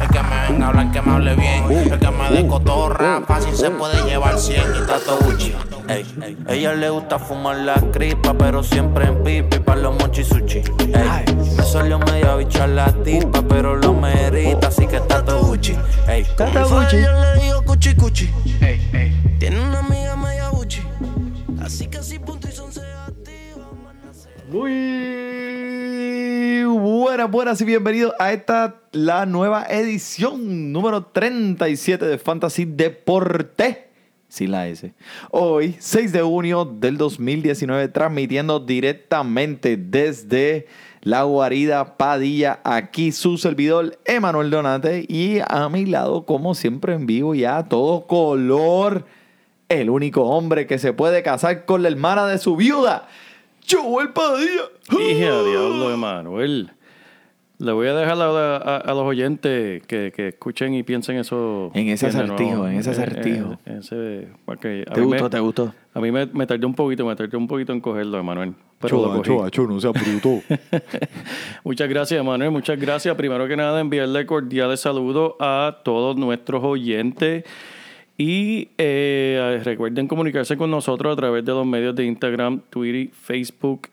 El que me venga a hablar, que me hable bien. El que me dé cotorra, fácil se puede llevar 100 y tato Gucci. Ey, ey. Ella le gusta fumar la cripa, pero siempre en pipi para los mochi sushi. Ey, me salió media bicha la tipa, pero lo merita, así que tato Gucci. Ey, fue, Gucci. Yo le digo cuchi cuchi. Ey, ey. Tiene una amiga media Gucci. Así que así punto y son se activa, Muy buenas, buenas y bienvenidos a esta, la nueva edición número 37 de Fantasy Deporte. Sin la S. Hoy, 6 de junio del 2019, transmitiendo directamente desde la guarida Padilla. Aquí su servidor, Emanuel Donate. Y a mi lado, como siempre, en vivo y a todo color, el único hombre que se puede casar con la hermana de su viuda, Joel Padilla. Dije a diablo, Emanuel. Le voy a dejar a, a- a los oyentes que, que escuchen y piensen eso. En ese acertijo, en ese Eh, acertijo. eh, ese- ¿Te gustó? me- ¿Te gustó? A mí me, me tardé un poquito, me tardé un poquito en cogerlo, Emanuel. Pero lo cogí. no sea bruto. Muchas gracias, Emanuel. Muchas gracias. Primero que nada, enviarle cordiales saludos a todos nuestros oyentes. Y eh, recuerden comunicarse con nosotros a través de los medios de Instagram, Twitter, Facebook.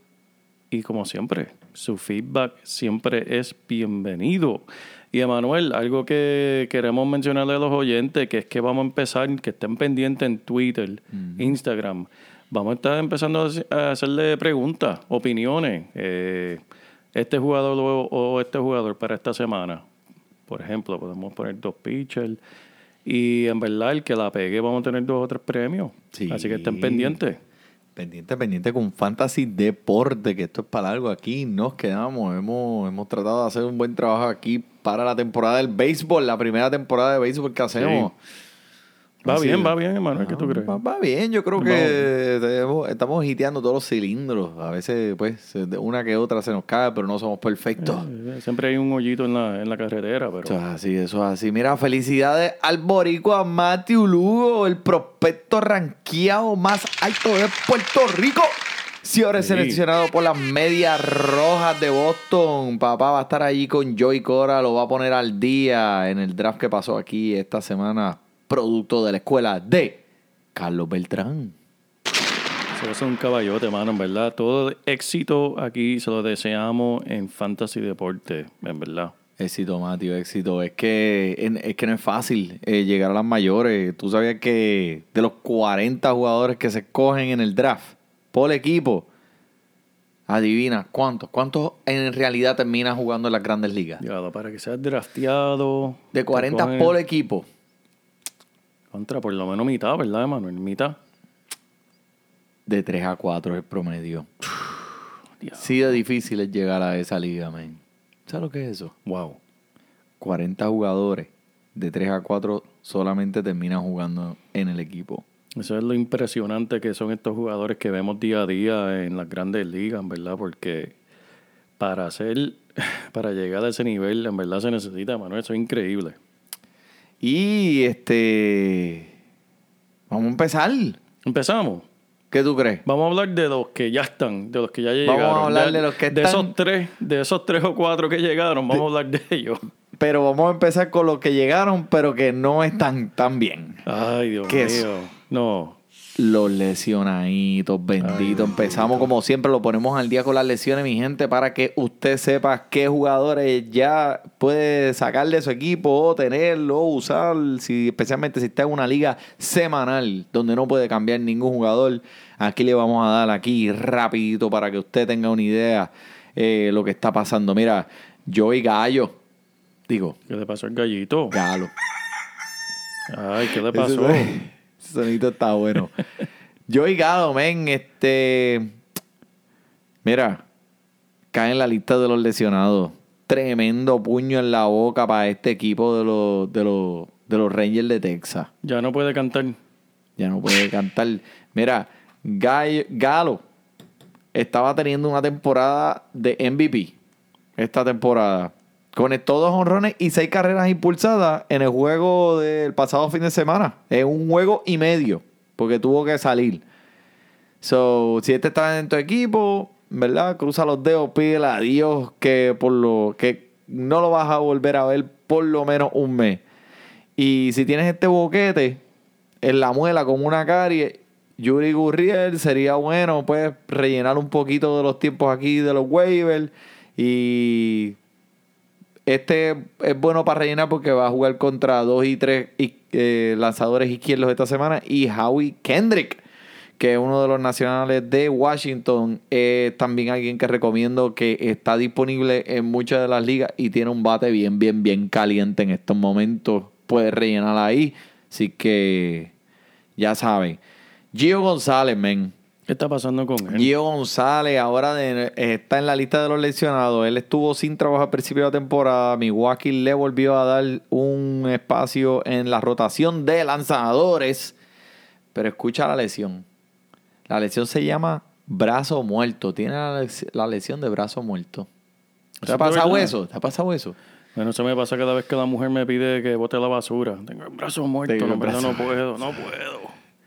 Y como siempre, su feedback siempre es bienvenido. Y Emanuel, algo que queremos mencionarle a los oyentes, que es que vamos a empezar, que estén pendientes en Twitter, Instagram. Vamos a estar empezando a hacer- a hacerle preguntas, opiniones. eh, este jugador o, o este jugador para esta semana. Por ejemplo, podemos poner dos pitchers. Y en verdad, el que la pegue, vamos a tener dos o tres premios. Sí. Así que estén pendientes. Pendiente, pendiente con Fantasy Deporte, que esto es para algo aquí. Nos quedamos. Hemos, hemos tratado de hacer un buen trabajo aquí para la temporada del béisbol, la primera temporada de béisbol que hacemos. Va bien, es. va bien, Emanuel. ¿Qué tú crees? Va, va bien, yo creo que tenemos- estamos hiteando todos los cilindros. A veces, pues, de una que otra se nos cae, pero no somos perfectos. Eh, Siempre hay un hoyito en la, en la carretera, pero... Eso es así, eso es así. Mira, felicidades al boricua Matthew Lugo, el prospecto ranqueado más alto de Puerto Rico. Señores, Sí. seleccionado por las medias rojas de Boston. Papá va a estar allí con Joey Cora, lo va a poner al día en el draft que pasó aquí esta semana, producto de la escuela de Carlos Beltrán. Eso es un caballote, mano, en verdad. Todo éxito aquí se lo deseamos en Fantasy Deporte, en verdad. Éxito, Mateo, éxito. Es que, es que no es fácil eh, llegar a las mayores. Tú sabías que de los 40 jugadores que se escogen en el draft por equipo, adivina cuántos, cuántos en realidad terminan jugando en las grandes ligas. Llegado para que seas drafteado. De 40 te cogen por equipo, Contra por lo menos mitad, ¿verdad, Emanuel? Mitad. de 3 a 4 es el promedio. Sí de difícil es llegar a esa liga, man. ¿Sabes lo que es eso? Wow. 40 jugadores, de 3 a 4 solamente terminan jugando en el equipo. Eso es lo impresionante que son estos jugadores que vemos día a día en las grandes ligas, verdad, porque para hacer, para llegar a ese nivel, en verdad se necesita, Manuel, eso es increíble. Y este. Vamos a empezar. Empezamos. ¿Qué tú crees? Vamos a hablar de los que ya están, de los que ya Vamos a llegaron. hablar de los que de están- esos tres, de esos tres o cuatro que llegaron, vamos a hablar de ellos. Pero vamos a empezar con los que llegaron, pero que no están tan bien. Ay, Dios ¿Qué mío. es? No. Los lesionaditos, benditos. Empezamos como siempre, lo ponemos al día con las lesiones, mi gente, para que usted sepa qué jugadores ya puede sacar de su equipo o tenerlo o usar, si, especialmente si está en una liga semanal donde no puede cambiar ningún jugador. Aquí le vamos a dar aquí rapidito para que usted tenga una idea eh, lo que está pasando. Mira, Joey Gallo, digo, ¿Qué le pasó al gallito? Galo. Ay, ¿qué le pasó? Ese sonito está bueno. Joey Galo, men, este. Mira, cae en la lista de los lesionados. Tremendo puño en la boca para este equipo de los, de los de los Rangers de Texas. Ya no puede cantar. Ya no puede cantar. Mira, Galo estaba teniendo una temporada de MVP esta temporada. Conectó dos honrones y seis carreras impulsadas en el juego del pasado fin de semana. En un juego y medio, porque tuvo que salir. So, si este está en tu equipo, ¿verdad? Cruza los dedos, pídele a Dios que por lo que no lo vas a volver a ver por lo menos un mes. Y si tienes este boquete en la muela con una carie, Yuri Gurriel sería bueno, pues, rellenar un poquito de los tiempos aquí de los waivers. Y este es bueno para rellenar porque va a jugar contra dos y tres eh, lanzadores izquierdos esta semana. Y Howie Kendrick, que es uno de los nacionales de Washington, es también alguien que recomiendo que está disponible en muchas de las ligas y tiene un bate bien, bien, bien caliente en estos momentos. Puede rellenar ahí. Así que ya saben. Gio González, men. ¿Qué está pasando con él? Gio González ahora de- está en la lista de los lesionados. Él estuvo sin trabajo al principio de la temporada. Milwaukee le volvió a dar un espacio en la rotación de lanzadores. Pero escucha la lesión. La lesión se llama brazo muerto. Tiene la, les- la lesión de brazo muerto. ¿Te ¿Eso ha pasado eso? ¿Te ha pasado eso? Bueno, eso me pasa cada vez que la mujer me pide que bote la basura. Tengo el brazo muerto, Tengo el no, no puedo, no puedo.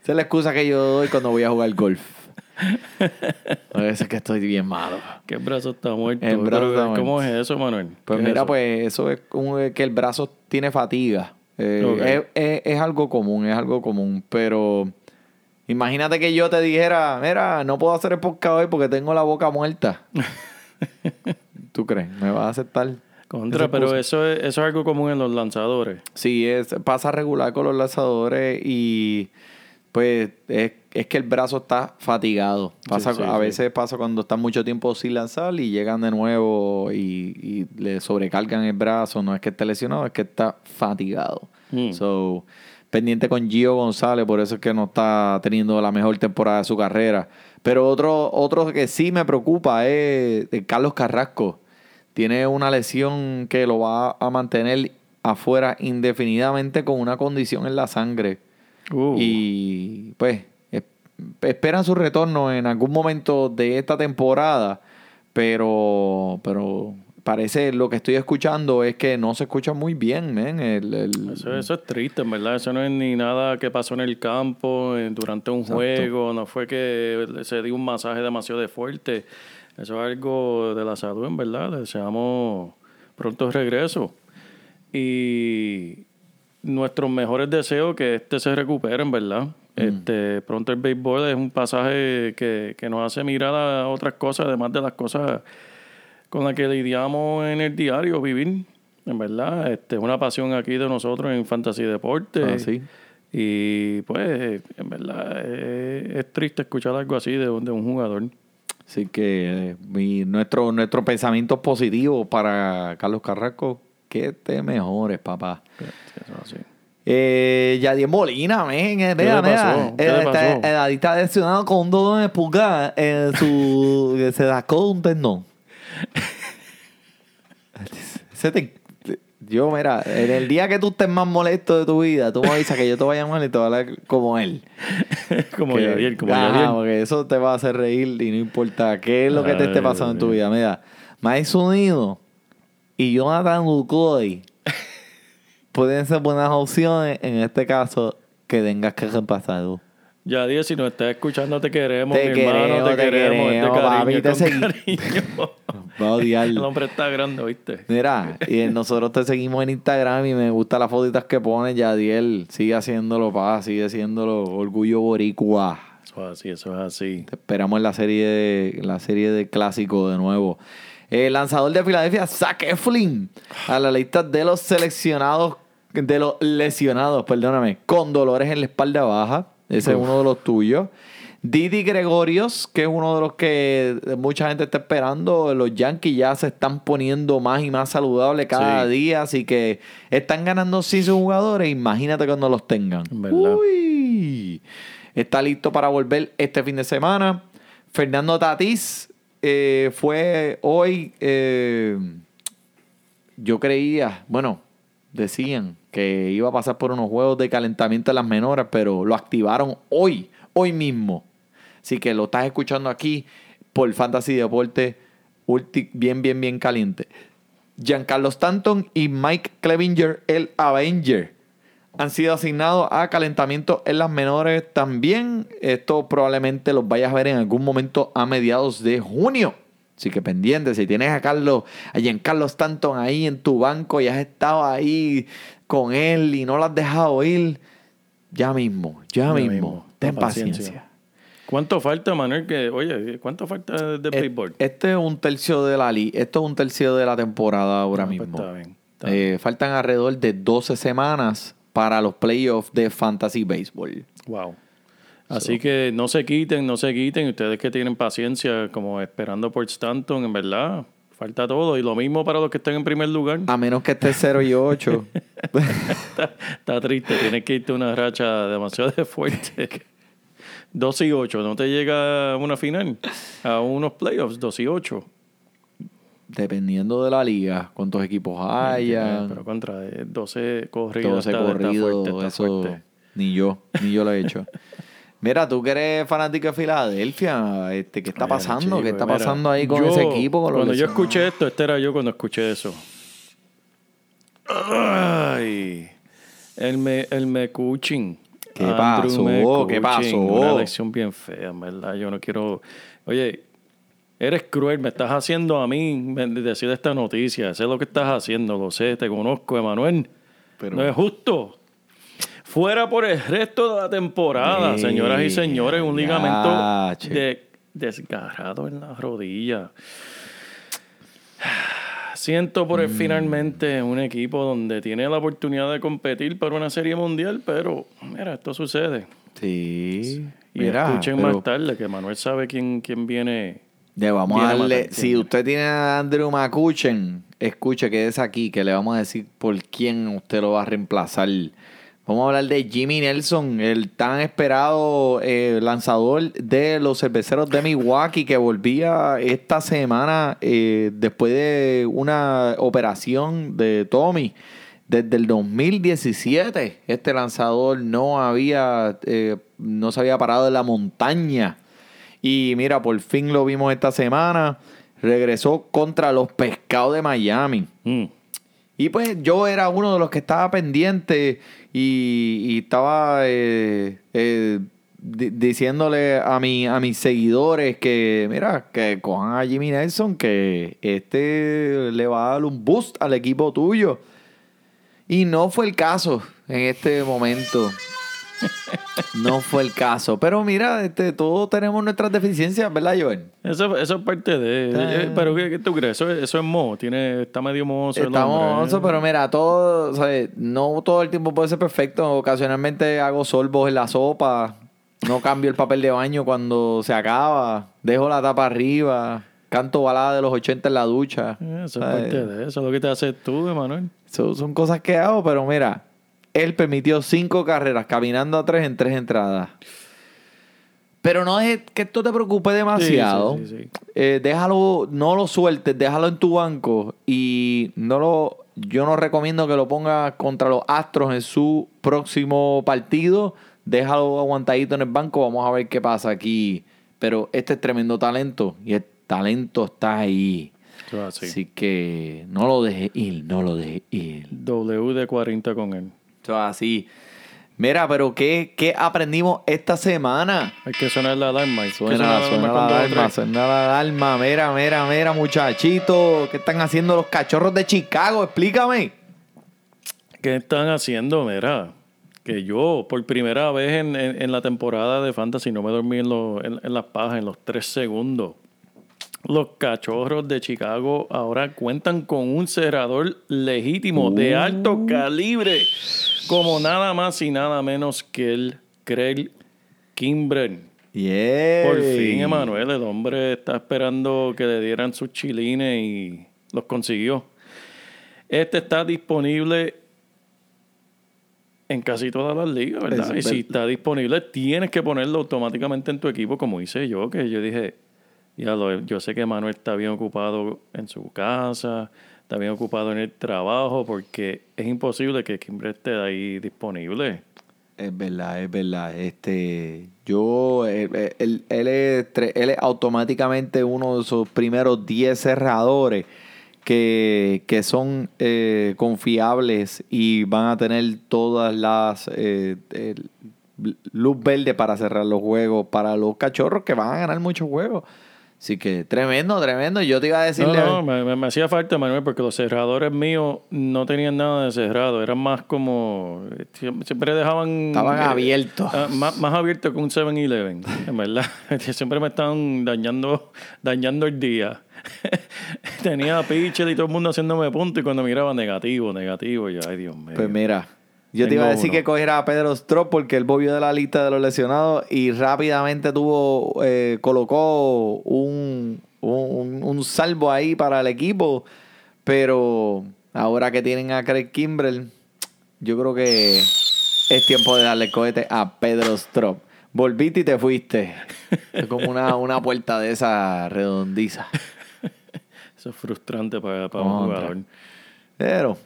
Esa es la excusa que yo doy cuando voy a jugar golf. A veces que estoy bien malo. Que el brazo está muerto. El brazo Pero, está ¿Cómo es eso, Manuel? Pues ¿Qué es mira, eso? pues eso es como que el brazo tiene fatiga. Eh, es, es- es algo común, es algo común. Pero imagínate que yo te dijera, mira, no puedo hacer el podcast hoy porque tengo la boca muerta. ¿Tú crees? ¿Me vas a aceptar? Contra, pero eso es, eso es algo común en los lanzadores. Sí, es, pasa regular con los lanzadores y pues es, es que el brazo está fatigado. Pasa, sí, a sí. veces pasa cuando están mucho tiempo sin lanzar y llegan de nuevo y, y le sobrecargan el brazo. No es que esté lesionado, es que está fatigado. Mm. So, pendiente con Gio González, por eso es que no está teniendo la mejor temporada de su carrera. Pero otro, otro que sí me preocupa es eh, Carlos Carrasco. Tiene una lesión que lo va a mantener afuera indefinidamente con una condición en la sangre. Uh, Y pues es- esperan su retorno en algún momento de esta temporada, pero, pero parece lo que estoy escuchando es que no se escucha muy bien, men. El, el- Eso, eso es triste, en verdad. Eso no es ni nada que pasó en el campo eh, durante un Exacto. juego. No fue que se dio un masaje demasiado fuerte. Eso es algo de la salud, en verdad. Le deseamos pronto regreso. Y nuestros mejores deseos que este se recupere, en verdad. Este, pronto el béisbol es un pasaje que, que nos hace mirar a otras cosas, además de las cosas con las que lidiamos en el diario vivir. En verdad, este, es una pasión aquí de nosotros en Fantasy Deporte. Ah, sí. Y pues, en verdad, es, es triste escuchar algo así de, un- de un jugador. Así que eh, mi- nuestro, nuestro pensamiento positivo para Carlos Carrasco, que te mejores, papá. Así. Eh, Yadier Molina, men, eh, ¿Qué mira, le pasó? mira, ¿Qué eh, le está- pasó? eh, David está lesionado con un dolor de pulgar en su, se sacó un tendón. Te- yo, mira, en el día que tú estés más molesto de tu vida, tú me avisas que yo te voy a llamar y te voy a hablar como él. como Que- Yadier, como Ajá, Yadier. porque eso te va a hacer reír y no importa qué es lo que te esté Ay, pasando en tu vida. Mira, Mike Unido y Jonathan Lucoy pueden ser buenas opciones en este caso que tengas que reemplazarlo. Yadier, si nos estás escuchando, te queremos, Te mi hermano, queremos, te te queremos, es de queremos, cariño, papi, te con segui- cariño. Va a odiar. El hombre está grande, ¿viste? Mira, y nosotros te seguimos en Instagram y me gustan las fotitas que pones. Yadiel sigue haciéndolo, pa, sigue haciéndolo. Orgullo Boricua. Eso es así, eso es así. Te esperamos en la serie de, la serie de clásico de nuevo. El lanzador de Filadelfia, Zach Eflin, a la lista de los seleccionados, de los lesionados, perdóname, con dolores en la espalda baja. Ese es uno de los tuyos. Didi Gregorios, que es uno de los que mucha gente está esperando. Los Yankees ya se están poniendo más y más saludables cada Sí. día, así que están ganando sí sus jugadores. Imagínate cuando los tengan. Verdad. Uy. Está listo para volver este fin de semana. Fernando Tatís eh, fue hoy, eh, yo creía, bueno, decían que iba a pasar por unos juegos de calentamiento en las menores, pero lo activaron hoy, hoy mismo. Así que lo estás escuchando aquí por Fantasy Deporte, bien, bien, bien caliente. Giancarlo Stanton y Mike Clevinger, el Avenger, han sido asignados a calentamiento en las menores también. Esto probablemente los vayas a ver en algún momento a mediados de junio. Así que pendiente, si tienes a Carlos, a Giancarlo Stanton ahí en tu banco y has estado ahí con él y no lo has dejado ir, ya mismo, ya, Ya mismo, mismo, ten paciencia. paciencia. ¿Cuánto falta, Manuel? Que, oye, ¿cuánto falta de Eh, béisbol? Este es un tercio de la li esto es un tercio de la temporada ahora Ah, pues mismo. está bien, está Eh, faltan alrededor de 12 semanas para los playoffs de Fantasy Baseball. Wow. Así que no se quiten, no se quiten. Ustedes que tienen paciencia, como esperando por Stanton, en verdad, falta todo. Y lo mismo para los que estén en primer lugar. A menos que esté 0 y 8. Está, está triste, tienes que irte a una racha demasiado fuerte. 2 y 8, ¿no te llega a una final? A unos playoffs, 2 y 8. Dependiendo de la liga, cuántos equipos haya. Pero contra eh, 12 corridos. 12 está- está corridos, fuerte, está eso fuerte. ni yo, ni yo lo he hecho. Mira, tú que eres fanático de Filadelfia, este, ¿qué está Mira, pasando? chico, ¿Qué está mira, pasando ahí con yo, ese equipo? Con cuando yo escuché esto, este era yo cuando escuché eso. Ay, el me, el McCutcheon. ¿Qué Andrew pasó? ¿Qué McCutcheon, pasó? Una lección bien fea, en verdad. Yo no quiero. Oye, eres cruel, me estás haciendo a mí decir esta noticia. Sé lo que estás haciendo, lo sé, te conozco, Emanuel. Pero- No es justo. Fuera por el resto de la temporada, señoras y señores, un ligamento de, desgarrado en la rodilla. Siento por Mm. finalmente un equipo donde tiene la oportunidad de competir para una serie mundial, pero mira, esto sucede. Sí. Y Mira, escuchen pero más tarde que Manuel sabe quién, quién viene. Le vamos a darle. Si usted tiene a Andrew McCutchen, escuche que es aquí, que le vamos a decir por quién usted lo va a reemplazar. Vamos a hablar de Jimmy Nelson, el tan esperado eh, lanzador de los cerveceros de Milwaukee que volvía esta semana eh, después de una operación de Tommy. Desde el 2017 este lanzador no había, eh, no se había parado en la montaña. Y mira, por fin lo vimos esta semana. Regresó contra los pescados de Miami. Mm. Y pues yo era uno de los que estaba pendiente y, y estaba eh, eh, di- diciéndole a, mi, a mis seguidores que, mira, que cojan a Jimmy Nelson, que este le va a dar un boost al equipo tuyo. Y no fue el caso en este momento. No fue el caso. Pero mira, este, todos tenemos nuestras deficiencias, ¿verdad, Joel? Eso, eso es parte de. Ah. eh, pero ¿qué, qué tú crees? Eso, es- eso es moho. Tiene, está medio mohoso. Estamos, hombre, ¿eh? pero mira, todo, no todo el tiempo puede ser perfecto. Ocasionalmente hago sorbos en la sopa. No cambio el papel de baño cuando se acaba. Dejo la tapa arriba. Canto balada de los 80 en la ducha. Eh, Eso es parte de eso. Es lo que te haces tú, Emanuel. So- son cosas que hago, pero mira, él permitió cinco carreras caminando a tres en tres entradas. Pero no es que esto te preocupe demasiado. Sí, sí, sí, sí. Eh, déjalo, no lo sueltes, déjalo en tu banco y no lo, yo no recomiendo que lo pongas contra los Astros en su próximo partido. Déjalo aguantadito en el banco, vamos a ver qué pasa aquí. Pero este es tremendo talento y el talento está ahí. Así. Así que no lo dejes ir, no lo dejes ir. W de 40 con él. Eso es así. Mira, pero ¿qué, qué aprendimos esta semana? Hay que sonar la alarma. Sonar Suena, suena con la o alarma, suena la alarma. Mira, mira, mira, muchachitos. ¿Qué están haciendo los cachorros de Chicago? Explícame. ¿Qué están haciendo? Mira, que yo por primera vez en, en- en la temporada de Fantasy no me dormí en, los- en, en las pajas, en los tres segundos. Los cachorros de Chicago ahora cuentan con un cerrador legítimo de alto calibre, como nada más y nada menos que el Craig Kimbrel. Yeah. Por fin, Emanuel, el hombre está esperando que le dieran sus chilines y los consiguió. Este está disponible en casi todas las ligas, ¿verdad? Y si está disponible, tienes que ponerlo automáticamente en tu equipo, como hice yo, que yo dije, ya lo, yo sé que Manuel está bien ocupado en su casa, bien ocupado en el trabajo porque es imposible que Kimber esté ahí disponible. Es verdad, es verdad. Este, yo, él, él- él es, él es automáticamente uno de esos primeros 10 cerradores que, que son eh, confiables y van a tener todas las eh, luz verde para cerrar los juegos para los cachorros que van a ganar muchos juegos. Así que tremendo, tremendo. Yo te iba a decirle. No, no, me, me- me hacía falta, Manuel, porque los cerradores míos no tenían nada de cerrado. Eran más como. Siempre, siempre dejaban. Estaban eh, abiertos. ah, más, más abiertos que un 7-Eleven, en verdad. siempre me estaban dañando, dañando el día. Tenía pitcher y todo el mundo haciéndome punto y cuando miraba negativo, negativo, y yo, ay Dios mío. Pues mira, yo te iba a decir uno. que cogiera a Pedro Strop porque él volvió de la lista de los lesionados y rápidamente tuvo, eh, colocó un, un, un salvo ahí para el equipo. Pero ahora que tienen a Craig Kimbrell, yo creo que es tiempo de darle cohete a Pedro Strop. Volviste y te fuiste. Es como una, una puerta de esa redondiza. Eso es frustrante para, para un jugador. Pero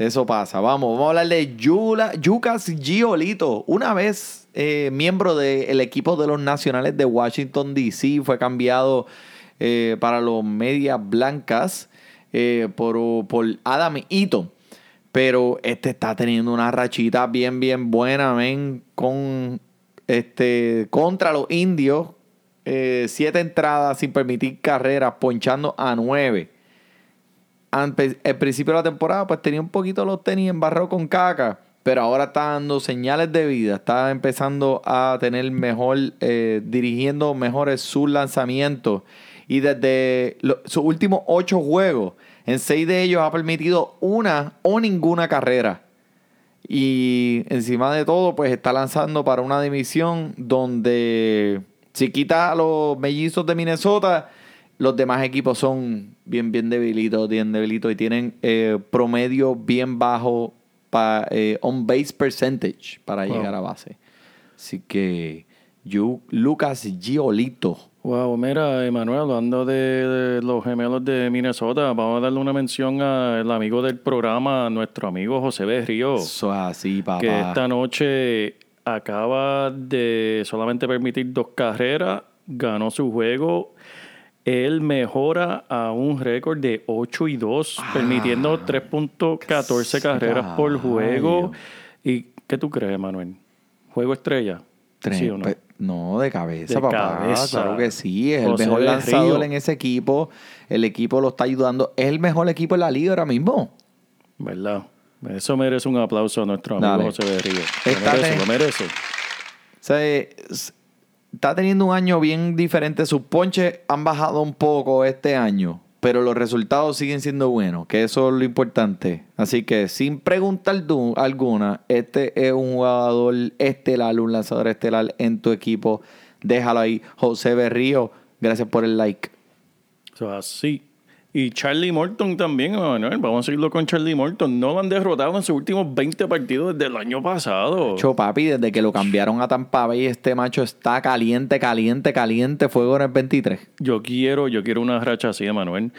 eso pasa. Vamos, vamos a hablar de Yula, Yucas Giolito. Una vez eh, miembro del equipo de los nacionales de Washington, D.C., fue cambiado eh, para los Medias Blancas eh, por, por Adam Eaton. Pero este está teniendo una rachita bien, bien buena, men, con este contra los indios. siete entradas sin permitir carreras, ponchando a nueve al principio de la temporada, pues tenía un poquito los tenis embarrados con caca, pero ahora está dando señales de vida, está empezando a tener mejor, eh, dirigiendo mejores sus lanzamientos. Y desde sus últimos ocho juegos, en seis de ellos ha permitido una o ninguna carrera. Y encima de todo, pues está lanzando para una división donde si quita a los mellizos de Minnesota, los demás equipos son bien, bien debilitos, bien debilitos y tienen eh, promedio bien bajo para on base percentage para Wow. llegar a base. Así que Yu- Lucas Giolito. Wow, mira, Emanuel, hablando de, de los gemelos de Minnesota, vamos a darle una mención al amigo del programa, nuestro amigo José Berrío, Eso es así, papá. que esta noche acaba de solamente permitir dos carreras, ganó su juego. Él mejora a un récord de 8 y 2, permitiendo 3.14 carreras por juego. ¿Y qué tú crees, Manuel? ¿Juego estrella? Tre- ¿Sí o no? pe- no, de cabeza, De papá. cabeza. Claro que sí. Es el mejor lanzador Río. en ese equipo. El equipo lo está ayudando. Es el mejor equipo en la liga ahora mismo. ¿Verdad? Eso merece un aplauso a nuestro amigo Dale. José Berrío. Lo Está merece, de- lo merece. O sea, es- está teniendo un año bien diferente. Sus ponches han bajado un poco este año, pero los resultados siguen siendo buenos, que eso es lo importante. Así que sin preguntar alguna, este es un jugador estelar, un lanzador estelar en tu equipo. Déjalo ahí. José Berrío, gracias por el like. Así. Y Charlie Morton también, Manuel. Vamos a seguirlo con Charlie Morton. No lo han derrotado en sus últimos 20 partidos desde el año pasado. Cho, papi, desde que lo cambiaron a Tampa Bay, este macho está caliente, caliente, caliente. Fuego en el 23. Yo quiero, yo quiero una racha así, Manuel.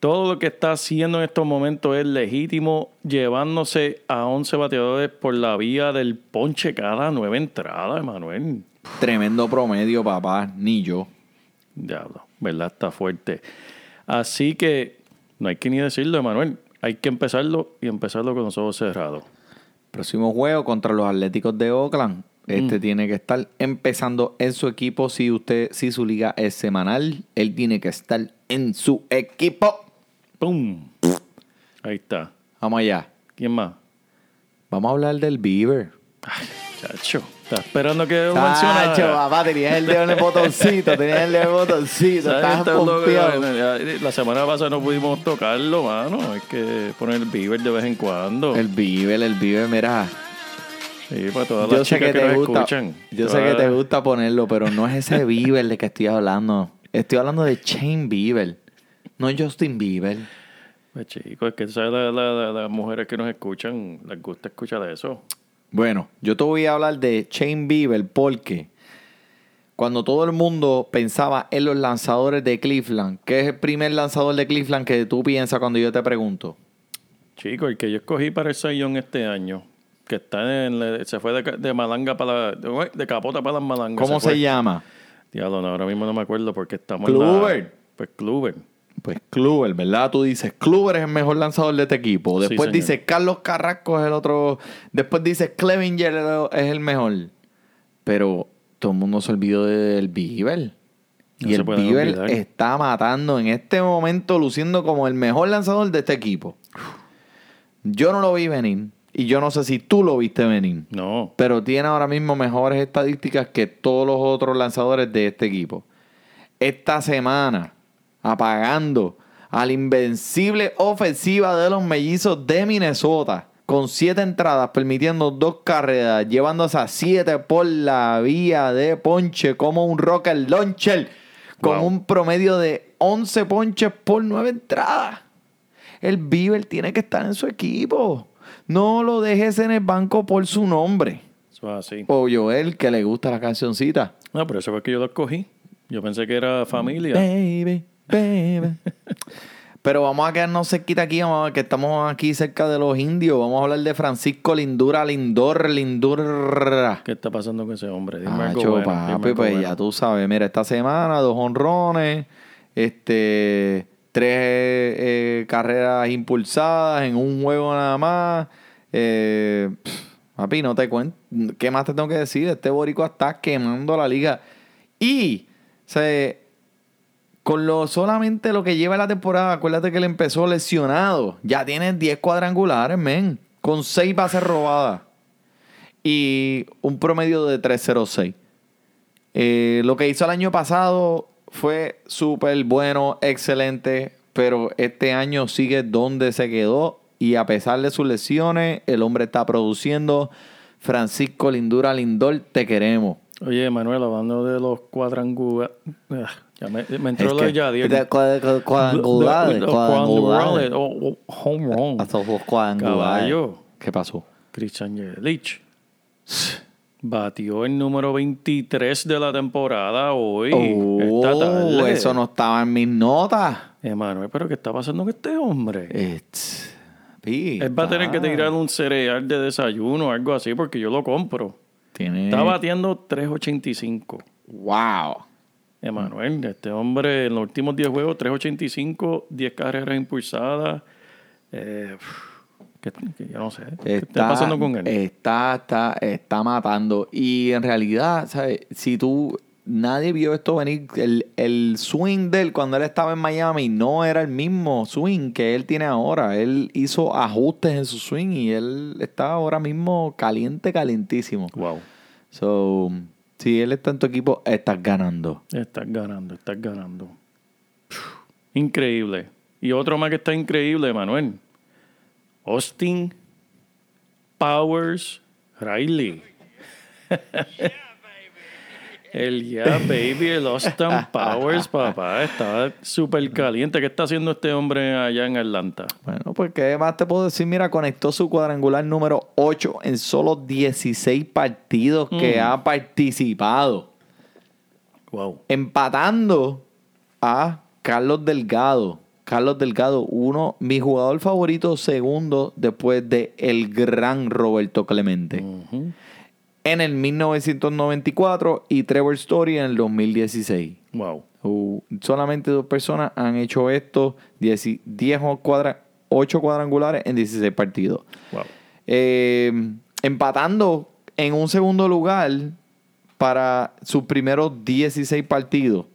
Todo lo que está haciendo en estos momentos es legítimo, llevándose a 11 bateadores por la vía del ponche cada nueva entrada, Manuel. Tremendo promedio, papá. Ni yo. Diablo, ¿verdad? Está fuerte. Así que no hay que ni decirlo, Manuel. Hay que empezarlo y empezarlo con los ojos cerrados. Próximo juego contra los Atléticos de Oakland. Este tiene que estar empezando en su equipo. Si usted, si su liga es semanal, él tiene que estar en su equipo. ¡Pum! Ahí está. Vamos allá. ¿Quién más? Vamos a hablar del Beaver. Chacho. ¿Estás esperando que lo mencionara? Chacho, papá, tenías el dedo en el botoncito, tenías el dedo en el botoncito. Estabas pompeado. La semana pasada no pudimos tocarlo, mano. Hay que poner el beaver de vez en cuando. El Beaver, el Beaver, mira. Sí, para todas Yo las sé chicas que que, te nos gusta. escuchan. Yo sé que te gusta ponerlo, pero no es ese Bieber de que estoy hablando. Estoy hablando de Shane Bieber, no Justin Bieber. Pues chicos, es que ¿sabes? La- la- la- las mujeres que nos escuchan les gusta escuchar eso. Bueno, yo te voy a hablar de Shane Bieber porque cuando todo el mundo pensaba en los lanzadores de Cleveland, ¿qué es el primer lanzador de Cleveland que tú piensas cuando yo te pregunto? Chico, el que yo escogí para el Sayón este año, que está en, la- se fue de, de malanga para la- de, de capota para las malangas. ¿Cómo se, fue. llama? Diablo, no, ahora mismo no me acuerdo porque estamos en la- Kluber. Pues Kluber. Pues Kluber, ¿verdad? Tú dices, Kluber es el mejor lanzador de este equipo. Sí, Después señor. dices, Carlos Carrasco es el otro. Después dices, Clevinger es el mejor. Pero todo el mundo se olvidó del Bieber. No Y el Bieber está matando en este momento, luciendo como el mejor lanzador de este equipo. Yo no lo vi venir. Y yo no sé si tú lo viste venir. No. Pero tiene ahora mismo mejores estadísticas que todos los otros lanzadores de este equipo. Esta semana, apagando a la invencible ofensiva de los mellizos de Minnesota, con siete entradas, permitiendo dos carreras, llevándose a siete por la vía de ponche, como un rocket launcher, con Wow. un promedio de 11 ponches por nueve entradas. El Bieber tiene que estar en su equipo. No lo dejes en el banco por su nombre. O Joel, que le gusta la cancioncita. No, pero eso fue que yo lo escogí. Yo pensé que era familia. Baby, baby. Pero vamos a quedarnos cerquita aquí, vamos a- que estamos aquí cerca de los indios. Vamos a hablar de Francisco Lindura, Lindor, Lindurra. ¿Qué está pasando con ese hombre? Dime bueno, dime papi, pues bueno. ya tú sabes. Mira, esta semana dos honrones, este, tres eh, carreras impulsadas en un juego nada más. Eh, pff, papi, no te cuento. ¿Qué más te tengo que decir? Este boricua está quemando la liga. Y, o sea, con lo solamente lo que lleva la temporada, acuérdate que él empezó lesionado. Ya tiene 10 cuadrangulares, men. Con 6 bases robadas. Y un promedio de 306. Eh, lo que hizo el año pasado fue súper bueno, excelente. Pero este año sigue donde se quedó. Y a pesar de sus lesiones, el hombre está produciendo. Francisco Lindura Lindor, te queremos. Oye, Manuel, hablando de los cuadrangulares. Ya me, me entró Es cua- cua- Cuadrangulares. Oh, oh, home run. Hasta los cuadrangulares. ¿Qué pasó? Christian Yelich. Batió el número 23 de la temporada hoy. esta Oh, tarde. eso no estaba en mis notas. Emanuel, ¿pero qué está pasando con este hombre? It's- Él va a tener que tirar un cereal de desayuno o algo así porque yo lo compro. Tiene... Está batiendo 3.85. Wow. Emanuel, este hombre en los últimos 10 juegos, 3.85, 10 carreras impulsadas. Eh, que, que yo no sé. ¿Qué está pasando con él? Está, está, está matando. Y en realidad, ¿sabes? Si tú. Nadie vio esto venir. El, el swing de él cuando él estaba en Miami no era el mismo swing que él tiene ahora. Él hizo ajustes en su swing y él está ahora mismo caliente, calientísimo. wow. So, si él está en tu equipo, estás ganando. Estás ganando, estás ganando. Increíble. Y otro más que está increíble, Manuel. Austin Powers Riley. el Yeah Baby, el Austin Powers, papá, está súper caliente. ¿Qué está haciendo este hombre allá en Atlanta? Bueno, pues qué más te puedo decir. Mira, conectó su cuadrangular número 8 en solo 16 partidos que Mm. ha participado. Wow. Empatando a Carlos Delgado. Carlos Delgado, uno, mi jugador favorito, segundo, después de el gran Roberto Clemente. Ujú. En el 1994 y Trevor Story en el 2016. Wow. Uh, solamente dos personas han hecho esto, 10, 10 cuadra, 8 cuadrangulares en 16 partidos. Wow. Eh, empatando en un segundo lugar para sus primeros 16 partidos.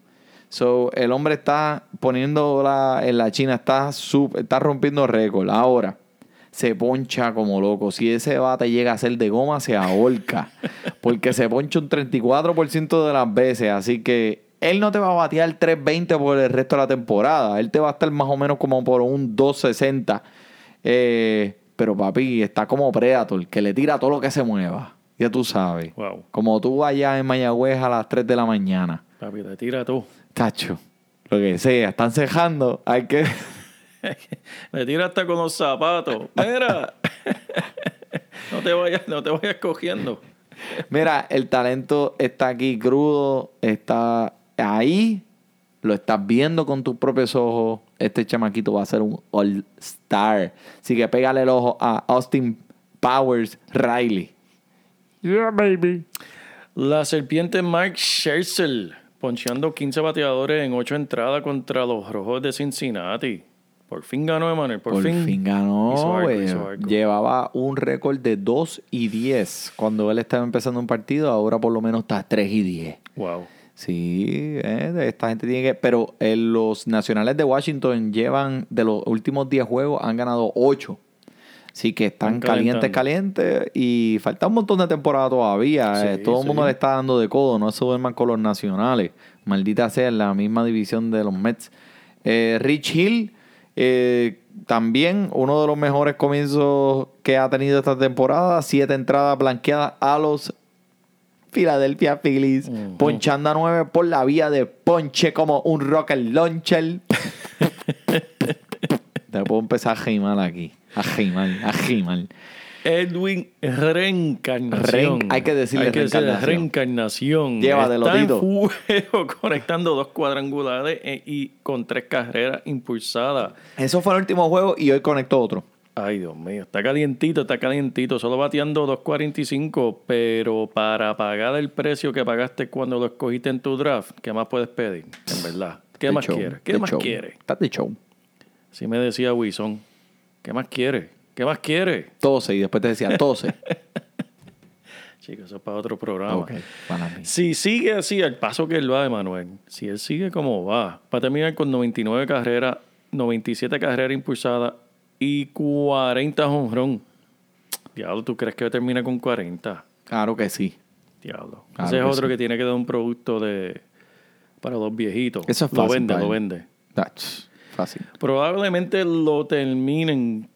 So, el hombre está poniendo la, en la China, está, sup- está rompiendo récord. Ahora, se poncha como loco. Si ese bate llega a ser de goma, se ahorca. Porque se poncha un 34% de las veces. Así que él no te va a batear 320 por el resto de la temporada. Él te va a estar más o menos como por un 260. Eh, pero papi, está como Predator, que le tira todo lo que se mueva. Ya tú sabes. Wow. Como tú allá en Mayagüez a las 3 de la mañana. Papi, te tira tú. Tacho, lo que sea, están cejando. Hay que. Me tira hasta con los zapatos. Mira. no te vayas, no te vayas cogiendo. Mira, el talento está aquí crudo, está ahí, lo estás viendo con tus propios ojos. Este chamaquito va a ser un All-Star. Así que pégale el ojo a Austin Powers Riley. Yeah, baby. La serpiente Mark Scherzer poncheando 15 bateadores en 8 entradas contra los rojos de Cincinnati. Por fin ganó, Emanuel. Por, Por fin, fin. ganó. Hizo hizo. Llevaba un récord de 2 y 10 cuando él estaba empezando un partido. Ahora por lo menos está 3 y 10. Wow. Sí, eh, esta gente tiene que. Pero eh, los nacionales de Washington llevan, de los últimos 10 juegos, han ganado 8. Así que están Están calientes, calientes. Y falta un montón de temporada todavía. Sí, eh, todo el mundo le está dando de codo. No se duerman con los nacionales. Maldita sea, en la misma división de los Mets. Rich Hill, eh, también uno de los mejores comienzos que ha tenido esta temporada. Siete entradas blanqueadas a los Philadelphia Phillies. Ujú. Ponchando a nueve por la vía de ponche como un rocket launcher. Te puedo empezar a geimar aquí. A geimar, a geimar. Edwin Reencarnación. Ren- hay que decirle Hay que decirle reencarnación. reencarnación. Llévatelo, Está en Tito. fuego, conectando dos cuadrangulares eh, y con tres carreras impulsadas. Eso fue el último juego y hoy conectó otro. Ay, Dios mío, está calientito, está calientito. Solo bateando 2.45, pero para pagar el precio que pagaste cuando lo escogiste en tu draft, ¿qué más puedes pedir? En verdad. ¿Qué más show, quieres? ¿Qué más show. quieres? Estás de show. Así me decía Wilson. ¿Qué más quieres? ¿Qué más quieres? Tose y después te decía tose. Chicos, eso es para otro programa. ok, para mí. Si sigue así, al paso que él va, Emanuel, si él sigue como va, va a terminar con 99 carreras, 97 carreras impulsadas y 40 honrón. Diablo, ¿tú crees que termina con 40? Claro que sí. Diablo. Claro Ese es otro sí. que tiene que dar un producto de para los viejitos. Eso es Lo fácil vende, para lo vende. That's fácil. Probablemente lo terminen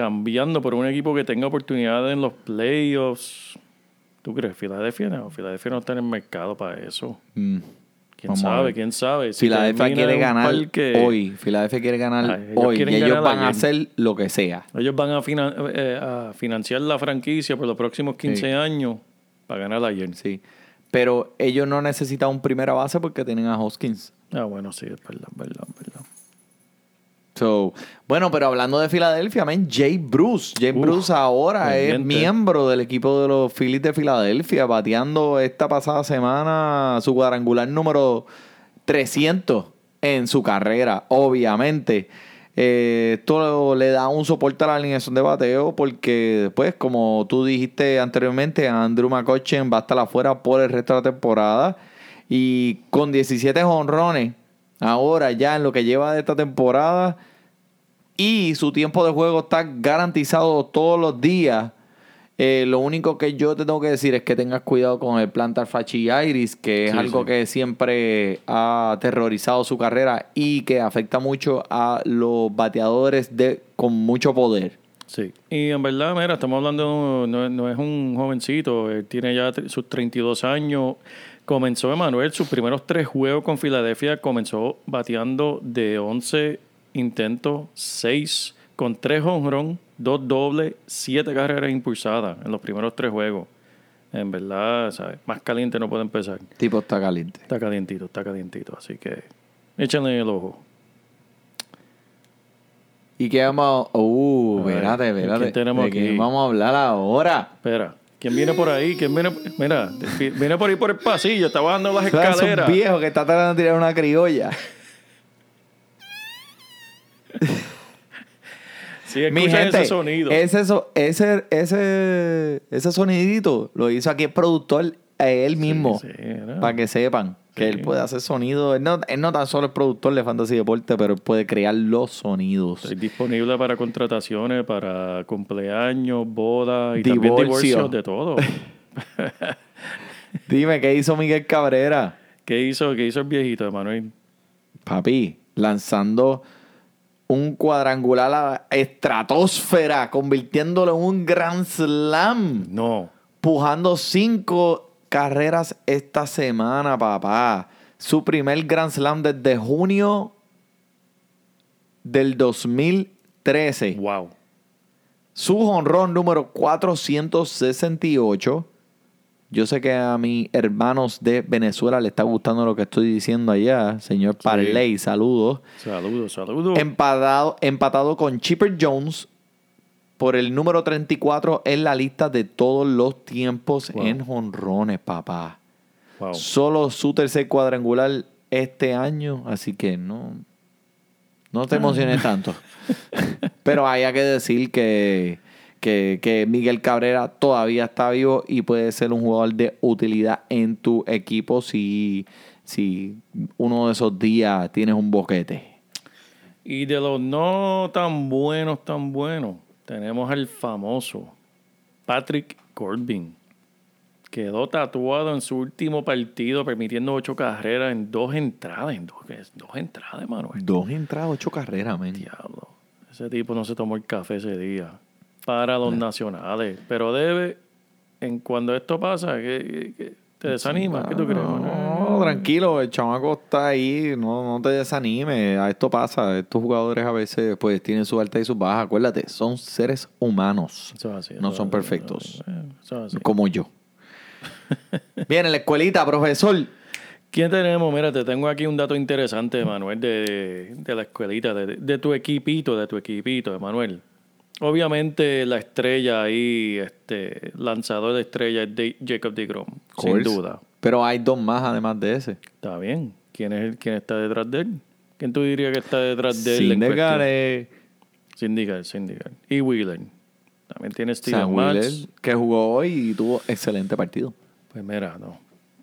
cambiando por un equipo que tenga oportunidades en los playoffs. ¿Tú crees? Filadelfia no. Filadelfia no está en el mercado para eso. Mm. ¿Quién Vamos sabe? ¿Quién sabe? Si Filadelfia quiere ganar parque- hoy. Filadelfia quiere ganar Ay, ellos hoy. Y ellos ganar van a hacer lo que sea. Ellos van a, finan- eh, a financiar la franquicia por los próximos 15 Sí. años para ganar ayer. Sí. Pero ellos no necesitan un primera base porque tienen a Hoskins. Ah, bueno, sí, es verdad, es verdad, es verdad. So, bueno, pero hablando de Filadelfia, man, Jay Bruce. Jay Uf, Bruce ahora es miembro del equipo de los Phillies de Filadelfia, bateando esta pasada semana su cuadrangular número 300 en su carrera, obviamente. Eh, esto le da un soporte a la alineación de bateo porque después, como tú dijiste anteriormente, Andrew McCutcheon va a estar afuera por el resto de la temporada. Y con 17 honrones, ahora ya en lo que lleva de esta temporada, y su tiempo de juego está garantizado todos los días. Eh, lo único que yo te tengo que decir es que tengas cuidado con el plantar fasciitis, que es Sí, algo sí. que siempre ha aterrorizado su carrera y que afecta mucho a los bateadores de, con mucho poder. Sí. Y en verdad, mira, estamos hablando, no, no es un jovencito, él tiene ya sus 32 años. Comenzó Emanuel, sus primeros tres juegos con Filadelfia, comenzó bateando de 11 intentos, 6 con 3 honrón, 2 dobles, 7 carreras impulsadas en los primeros tres juegos. En verdad, ¿sabes? Más caliente no puede empezar. Tipo está caliente. Está calientito, está calientito, así que échenle el ojo. ¿Y qué vamos a... Uh, espérate, ¿quién espérate. tenemos ¿De aquí? vamos a hablar ahora? Espera, ¿quién viene por ahí? ¿Quién viene? Mira, viene por ahí por el pasillo, está bajando las Claro, es un escaleras. viejo que está tratando de tirar una criolla. Sí, Mi gente, ese sonido. Ese, ese, ese, ese sonidito lo hizo aquí el productor eh, él mismo. sí, para que sepan que él puede hacer sonido. Él no, él no tan solo es productor de Fantasy Deporte, pero él puede crear los sonidos. Estoy disponible para contrataciones, para cumpleaños, bodas y también Divorcio. divorcios, de todo. Dime, ¿qué hizo Miguel Cabrera? ¿Qué hizo, ¿Qué hizo el viejito, Emanuel? Papi, lanzando un cuadrangular a la estratosfera, convirtiéndolo en un Grand Slam. No. pujando cinco carreras esta semana, papá. Su primer Grand Slam desde junio del 2013. Wow. Su honrón número 468. Yo sé que a mis hermanos de Venezuela le está gustando lo que estoy diciendo allá. Señor Parley, saludos. Saludos, saludos. Empatado, empatado con Chipper Jones por el número 34 en la lista de todos los tiempos Wow. en jonrones, papá. Wow. Solo su tercer cuadrangular este año, así que no, no te emociones tanto. Pero hay que decir que, que, que Miguel Cabrera todavía está vivo y puede ser un jugador de utilidad en tu equipo si, si uno de esos días tienes un boquete. Y de los no tan buenos, tan buenos, tenemos al famoso Patrick Corbin. Quedó tatuado en su último partido, permitiendo ocho carreras en dos entradas. En dos, dos entradas, Manuel. Dos entradas, ocho carreras, men. Diablo. Ese tipo no se tomó el café ese día. Para los nacionales. Pero debe, en cuando esto pasa, que, te desanima. ¿Qué tú crees? Manuel? No, tranquilo, el chamaco está ahí, no, no te desanimes, a esto pasa, estos jugadores a veces pues tienen su alta y sus bajas, acuérdate, son seres humanos, Eso es así, no eso son así, perfectos, eso es así. Como yo. Bien, en la escuelita, profesor. ¿Quién tenemos? Mira, te tengo aquí un dato interesante, Manuel, de, de la escuelita, de, de tu equipito, de tu equipito, Manuel. Obviamente la estrella ahí, este lanzador de estrella es de Jacob DeGrom, sin duda. Pero hay dos más además de ese. Está bien. ¿Quién es el, quién está detrás de él? ¿Quién tú dirías que está detrás de él? eh, Syndergaard, Syndergaard. Y Wheeler. También tiene Steven Sam Matz. Wheeler, que jugó hoy y tuvo excelente partido. Pues mira, no.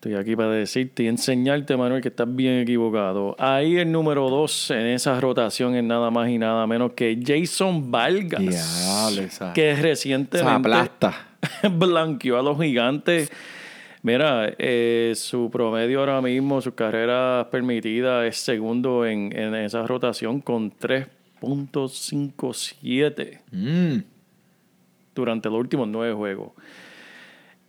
Estoy aquí para decirte y enseñarte, Manuel, que estás bien equivocado. Ahí el número dos en esa rotación es nada más y nada menos que Jason Vargas. Diablo, esa- que recientemente aplasta. blanqueó a los gigantes. Mira, eh, su promedio ahora mismo, su carrera permitida es segundo en, en esa rotación con 3.57 Mm, durante los últimos nueve juegos.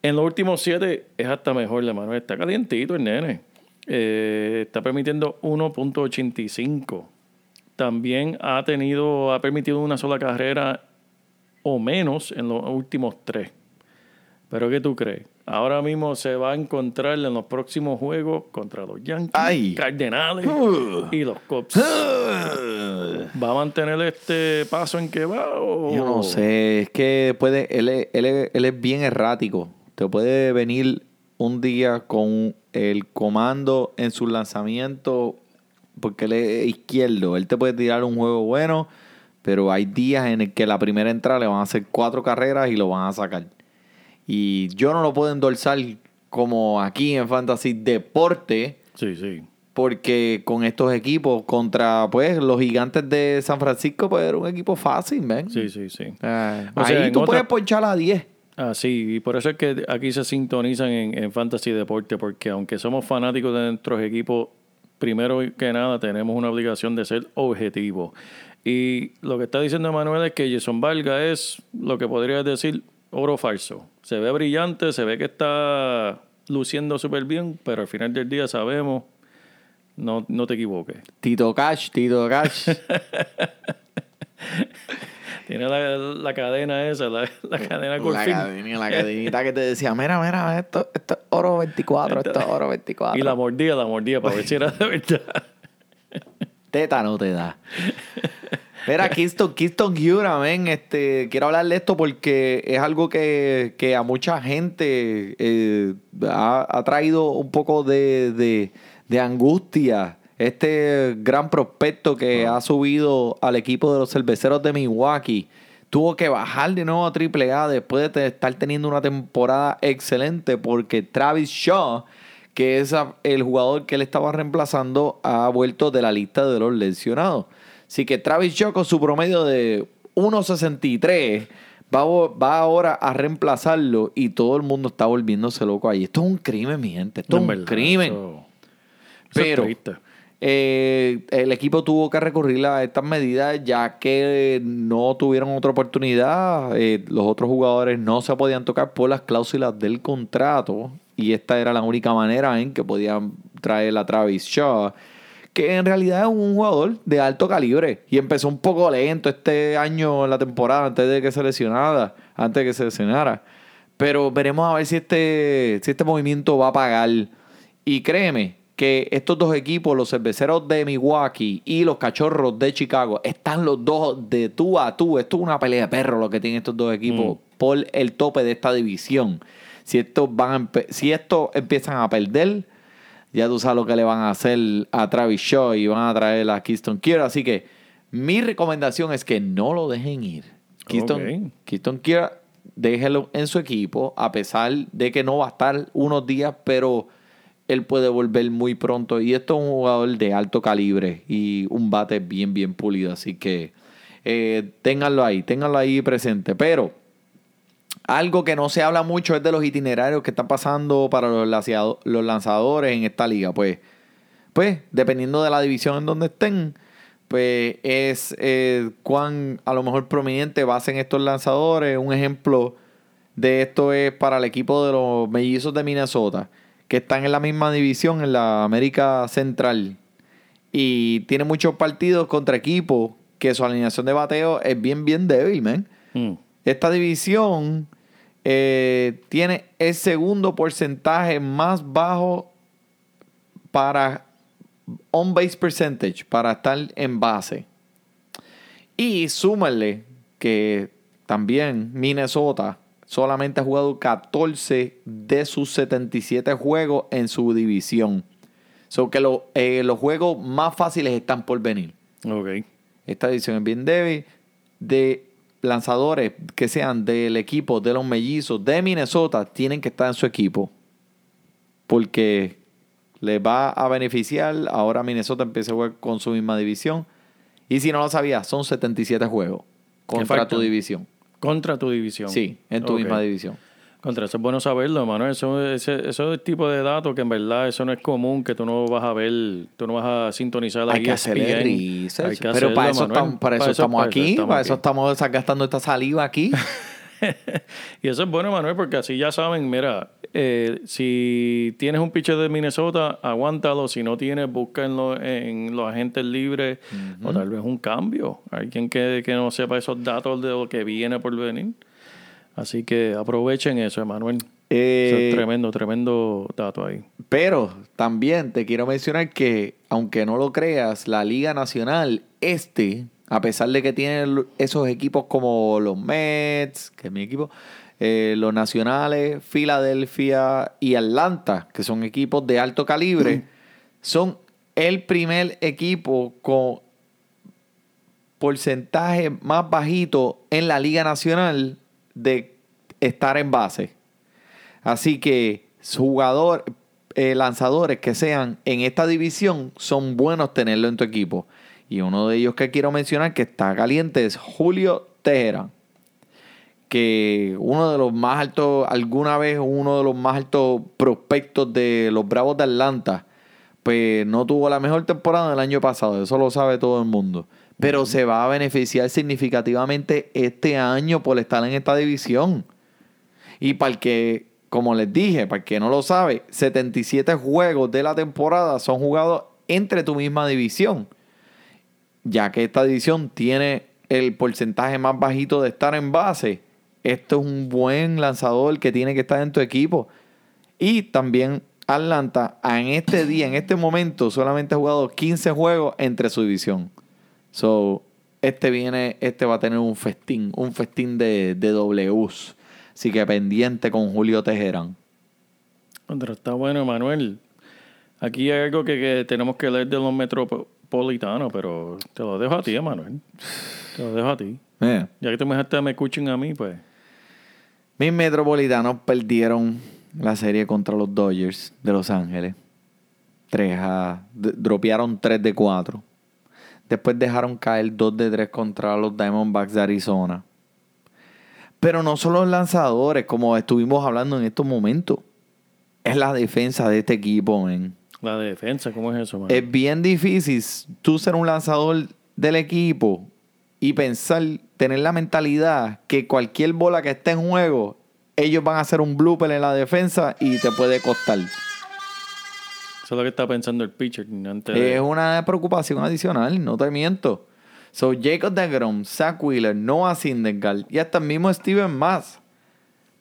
En los últimos siete es hasta mejor, de Manuel. Está calientito el nene. Eh, está permitiendo 1.85. También ha tenido, ha permitido una sola carrera o menos en los últimos tres. Pero ¿qué tú crees? Ahora mismo se va a encontrar en los próximos juegos contra los Yankees, Ay. Cardenales y los Cubs. ¿Va a mantener este paso en que va? O... Yo no sé, es que puede, él es, él es- él es bien errático. Te puede venir un día con el comando en su lanzamiento, porque él es izquierdo. Él te puede tirar un juego bueno, pero hay días en el que la primera entrada le van a hacer cuatro carreras y lo van a sacar. Y yo no lo puedo endorsar como aquí en Fantasy Deporte, Sí, sí. porque con estos equipos contra pues los gigantes de San Francisco, pues era un equipo fácil, ¿ven? Sí, sí, sí. Ah, ahí sea, tú otra- puedes ponchar a 10. Ah, sí, y por eso es que aquí se sintonizan en, en Fantasy Deporte, porque aunque somos fanáticos de nuestros equipos, primero que nada tenemos una obligación de ser objetivos. Y lo que está diciendo Manuel es que Jason Vargas es lo que podrías decir oro falso. Se ve brillante, se ve que está luciendo súper bien, pero al final del día sabemos, no, no te equivoques. Tito Cash, Tito Cash. Tiene la, la cadena esa, la, la cadena la, Corfín. cadena- la cadenita que te decía, mira, mira, esto, esto es oro 24, esto es oro 24. Y la mordía, la mordía para ver si era de verdad. Teta no te da. Mira, Kingston, Kingston Hura, men, este, quiero hablar de esto porque es algo que, que a mucha gente eh, ha, ha traído un poco de, de- de angustia. Este gran prospecto que ha subido al equipo de los cerveceros de Milwaukee tuvo que bajar de nuevo a AAA después de estar teniendo una temporada excelente porque Travis Shaw que es el jugador que él estaba reemplazando, ha vuelto de la lista de los lesionados. Así que Travis Shaw con su promedio de 1.63 va, ahora a reemplazarlo y todo el mundo está volviéndose loco ahí. Esto es un crimen, mi gente. Esto es un verdad, crimen. eso- eso es Pero. Eh, el equipo tuvo que recurrir a estas medidas ya que no tuvieron otra oportunidad. Eh, los otros jugadores no se podían tocar por las cláusulas del contrato. Y esta era la única manera en que podían traer a Travis Shaw. Que en realidad es un jugador de alto calibre. Y empezó un poco lento este año en la temporada antes de que se lesionara. Antes de que se lesionara. Pero veremos a ver si este, si este movimiento va a pagar. Y créeme que estos dos equipos, los cerveceros de Milwaukee y los cachorros de Chicago, están los dos de tú a tú. Esto es una pelea de perro lo que tienen estos dos equipos por el tope de esta división. Si estos, van a si estos empiezan a perder, ya tú sabes lo que le van a hacer a Travis Shaw y van a traer a Keystone Kier. Así que mi recomendación es que no lo dejen ir. Keystone, Ok. Keystone Kier, déjelo en su equipo, a pesar de que no va a estar unos días, pero él puede volver muy pronto. Y esto es un jugador de alto calibre y un bate bien, bien pulido. Así que eh, ténganlo ahí, ténganlo ahí presente. Pero algo que no se habla mucho es de los itinerarios que están pasando para los, lanzado- los lanzadores en esta liga. Pues, pues, dependiendo de la división en donde estén, pues es eh, cuán a lo mejor prominente va a ser estos lanzadores. Un ejemplo de esto es para el equipo de los mellizos de Minnesota, que están en la misma división en la América Central. Y tiene muchos partidos contra equipos que su alineación de bateo es bien, bien débil, man. Mm. Esta división eh, tiene el segundo porcentaje más bajo para on base percentage, para estar en base. Y súmale que también Minnesota solamente ha jugado 14 de sus 77 juegos en su división. So que lo- eh, los juegos más fáciles están por venir. Ok. Esta división es bien débil. De lanzadores que sean del equipo de los mellizos de Minnesota tienen que estar en su equipo. Porque les va a beneficiar. Ahora Minnesota empieza a jugar con su misma división. Y si no lo sabías, son 77 juegos contra tu división. Contra tu división. Sí, en tu misma división. Contra eso es bueno saberlo, Manuel. Eso, ese, eso es el tipo de datos que en verdad eso no es común, que tú no vas a ver, tú no vas a sintonizar la Hay que hacer ESPN. research. Hay que Pero hacerlo, para eso, estamos, para eso estamos aquí. Para eso aquí. estamos gastando esta saliva aquí. Y eso es bueno, Manuel, porque así ya saben, mira, eh, si tienes un pitcher de Minnesota, aguántalo. Si no tienes, busca en, lo- en los agentes libres o tal vez un cambio. Alguien que, que no sepa esos datos de lo que viene por venir. Así que aprovechen eso, Manuel. Eso Eh, es tremendo, tremendo dato ahí. Pero también te quiero mencionar que, aunque no lo creas, la Liga Nacional, este, a pesar de que tiene l- esos equipos como los Mets, que es mi equipo, eh, los Nacionales, Filadelfia y Atlanta, que son equipos de alto calibre, son el primer equipo con porcentaje más bajito en la Liga Nacional de estar en base. Así que jugador, eh, lanzadores que sean en esta división son buenos tenerlo en tu equipo. Y uno de ellos que quiero mencionar que está caliente es Julio Teherán. Que uno de los más altos, alguna vez uno de los más altos prospectos de los Bravos de Atlanta, pues no tuvo la mejor temporada del año pasado, eso lo sabe todo el mundo. Pero se va a beneficiar significativamente este año por estar en esta división. Y para el que, como les dije, para el que no lo sabe, 77 juegos de la temporada son jugados entre tu misma división. Ya que esta división tiene el porcentaje más bajito de estar en base, esto es un buen lanzador que tiene que estar en tu equipo. Y también Atlanta, en este día, en este momento, solamente ha jugado 15 juegos entre su división. So, este viene, este va a tener un festín, un festín de, de Ws. Así que pendiente con Julio Tejerán. Pero está bueno, Manuel. Aquí hay algo que, que tenemos que leer de los pero te lo dejo a ti, Manuel. Te lo dejo a ti. Ya que tú me dejaste me escuchen a mí, pues. mis metropolitanos perdieron la serie contra los Dodgers de Los Ángeles. Tres a, dropearon 3 de 4. Después dejaron caer 2 de 3 contra los Diamondbacks de Arizona. Pero no son los lanzadores, como estuvimos hablando en estos momentos. Es la defensa de este equipo, men. La defensa, ¿cómo es eso, Manuel? Es bien difícil tú ser un lanzador del equipo y pensar, tener la mentalidad que cualquier bola que esté en juego, ellos van a hacer un blooper en la defensa y te puede costar. Eso es lo que está pensando el pitcher. Antes de- Es una preocupación adicional, no te miento. So, Jacob DeGrom, Zach Wheeler, Noah Syndergaard y hasta el mismo Steven Mass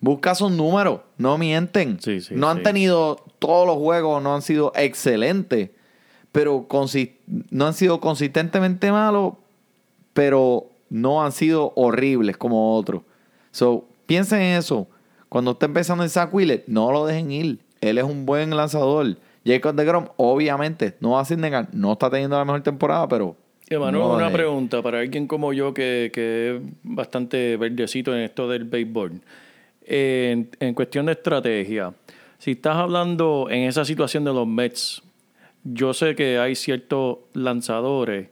Busca sus números, no mienten. Sí, sí, no han sí. tenido, todos los juegos no han sido excelentes, pero no han sido consistentemente malos, pero no han sido horribles como otros. So, piensen en eso. Cuando esté empezando en Zach Wheeler, no lo dejen ir. Él es un buen lanzador. Jacob de Grom, obviamente, no va a ser negar, no está teniendo la mejor temporada, pero. Emanuel, no una pregunta para alguien como yo que, que es bastante verdecito en esto del béisbol. En, en cuestión de estrategia, si estás hablando en esa situación de los Mets, yo sé que hay ciertos lanzadores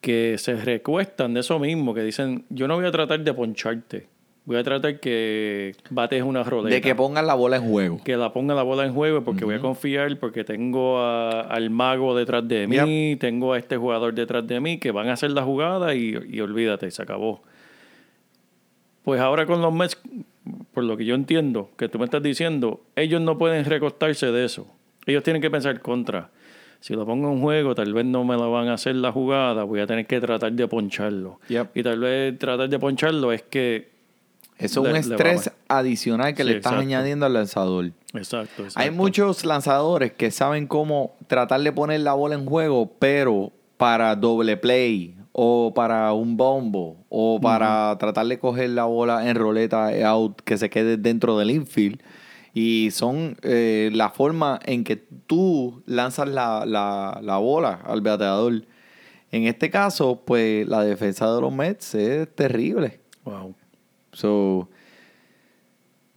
que se recuestan de eso mismo, que dicen, yo no voy a tratar de poncharte, voy a tratar que bates una roleta. De que pongan la bola en juego. que la ponga la bola en juego porque voy a confiar, porque tengo a- al mago detrás de mí, tengo a este jugador detrás de mí que van a hacer la jugada y, y olvídate, se acabó. Pues ahora con los Mets, por lo que yo entiendo, que tú me estás diciendo, ellos no pueden recostarse de eso. Ellos tienen que pensar contra. Si lo pongo en juego, tal vez no me lo van a hacer la jugada, voy a tener que tratar de poncharlo. Yep. Y tal vez tratar de poncharlo es que... Eso es un estrés adicional que Sí, le estás exacto. añadiendo al lanzador. Exacto, exacto. Hay muchos lanzadores que saben cómo tratar de poner la bola en juego, pero para doble play o para un bombo o para tratar de coger la bola en roleta out que se quede dentro del infield. Y son eh, la forma en que tú lanzas la, la- la bola al bateador. En este caso, pues la defensa de los Mets es terrible. Wow. So,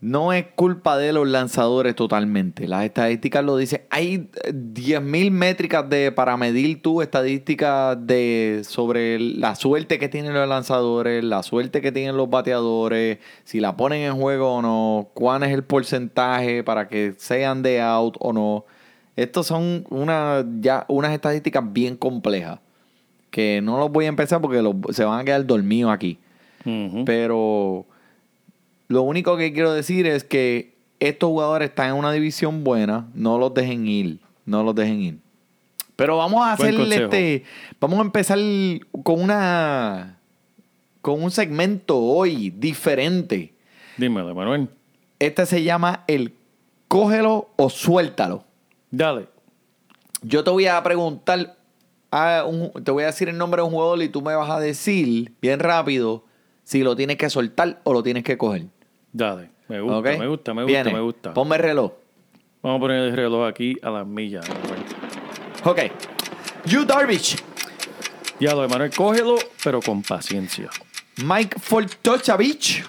no es culpa de los lanzadores totalmente. Las estadísticas lo dicen. Hay eh, 10.000 métricas de, para medir tu estadística de, sobre la suerte que tienen los lanzadores, la suerte que tienen los bateadores, si la ponen en juego o no, cuál es el porcentaje para que sean de out o no. Estos son una, ya, unas estadísticas bien complejas. Que no los voy a empezar porque los- se van a quedar dormidos aquí. Pero lo único que quiero decir es que estos jugadores están en una división buena. No los dejen ir. No los dejen ir. Pero vamos a hacer este. Vamos a empezar con una. Con un segmento hoy diferente. Dímelo, Manuel. Este se llama el cógelo o suéltalo. Dale. Yo te voy a preguntar, a un- te voy a decir el nombre de un jugador y tú me vas a decir bien rápido si lo tienes que soltar o lo tienes que coger. Dale. Me gusta, me gusta, me gusta, Viene. me gusta. Ponme el reloj. Vamos a poner el reloj aquí a las millas. Ok. You Darvish, Ya lo de Manuel, cógelo, pero con paciencia. Mike Fortochavich,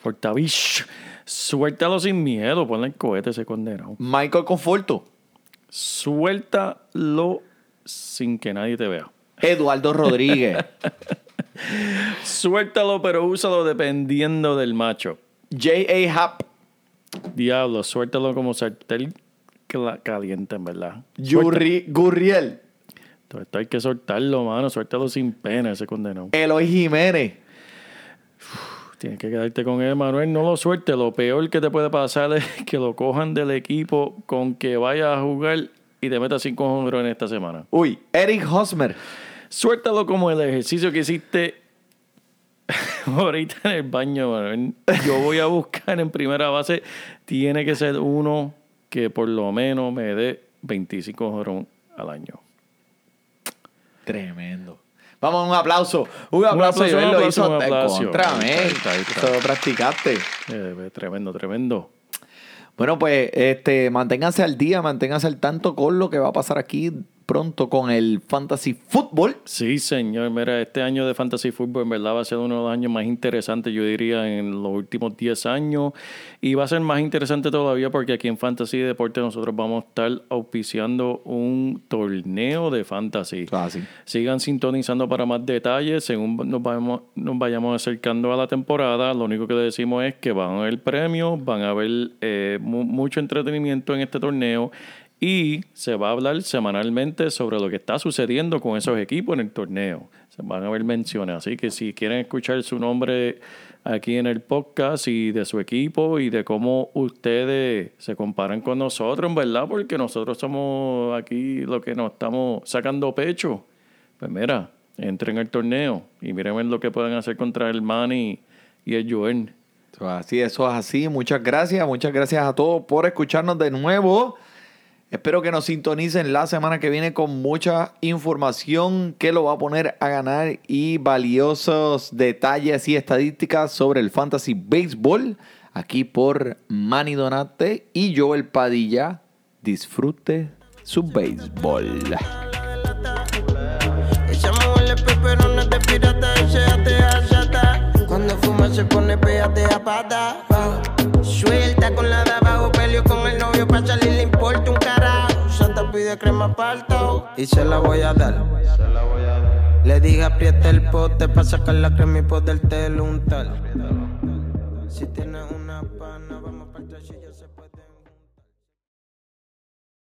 Fortavich, suéltalo sin miedo, ponle el cohete ese condenado. Michael Conforto, Suéltalo sin que nadie te vea. Eduardo Rodríguez, Suéltalo, pero úsalo dependiendo del macho. J.A. Happ, Diablo, suéltalo como sartén cla- caliente, en verdad. Yuri, Gurriel, esto hay que soltarlo, mano. Suéltalo sin pena ese condenado. Eloy Jiménez, Tienes que quedarte con él, Manuel. No lo suelte. Lo peor que te puede pasar es que lo cojan del equipo con que vayas a jugar y te metas cinco hombros en esta semana. uy, Eric Hosmer, Suéltalo como el ejercicio que hiciste ahorita en el baño. Yo voy a buscar en primera base. Tiene que ser uno que por lo menos me dé 25 hombros al año. Tremendo. Vamos, un aplauso. Un aplauso. aplauso, Joel un lo aplauso, hizo un de aplauso. contra, men. Ahí está, ahí está. Eso lo practicaste. Eh, tremendo, tremendo. Bueno, pues este, manténganse al día, manténganse al tanto con lo que va a pasar aquí pronto con el Fantasy Football. Sí, señor. Mira, este año de Fantasy Football en verdad va a ser uno de los años más interesantes, yo diría, en los últimos 10 años. Y va a ser más interesante todavía porque aquí en Fantasy Deporte nosotros vamos a estar auspiciando un torneo de Fantasy. Fácil. Sigan sintonizando para más detalles. Según nos vayamos, nos vayamos acercando a la temporada, lo único que le decimos es que van a haber premios, van a haber eh, mu- mucho entretenimiento en este torneo y se va a hablar semanalmente sobre lo que está sucediendo con esos equipos en el torneo. Se van a haber menciones. Así que si quieren escuchar su nombre aquí en el podcast y de su equipo y de cómo ustedes se comparan con nosotros, en verdad, porque nosotros somos aquí lo que nos estamos sacando pecho. Pues mira, entren al torneo y miren lo que pueden hacer contra el Manny y el Joel. Así, eso es así. Muchas gracias, muchas gracias a todos por escucharnos de nuevo. Espero que nos sintonicen la semana que viene con mucha información que lo va a poner a ganar y valiosos detalles y estadísticas sobre el fantasy baseball aquí por Manny Donate y Joel Padilla. Disfrute su béisbol. Suelta con la de abajo, peleo con el novio para pide crema palto y se la voy a dar. Le dije aprieta el pote para sacar la crema y poderte untar. Si tienes